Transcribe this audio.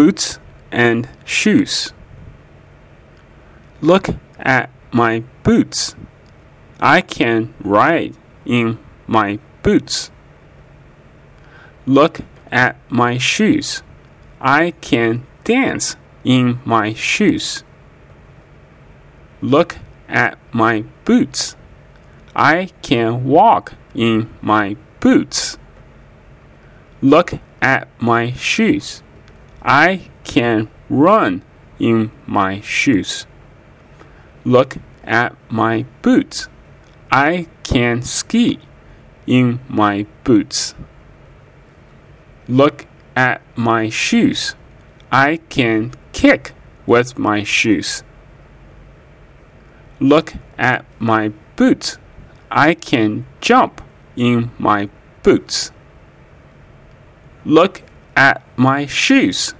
boots and shoes. Look at my boots. I can ride in my boots. Look at my shoes. I can dance in my shoes. Look at my boots. I can walk in my boots. Look at my shoes. I can run in my shoes. Look at my boots. I can ski in my boots. Look at my shoes. I can kick with my shoes. Look at my boots. I can jump in my boots. Look at my shoes.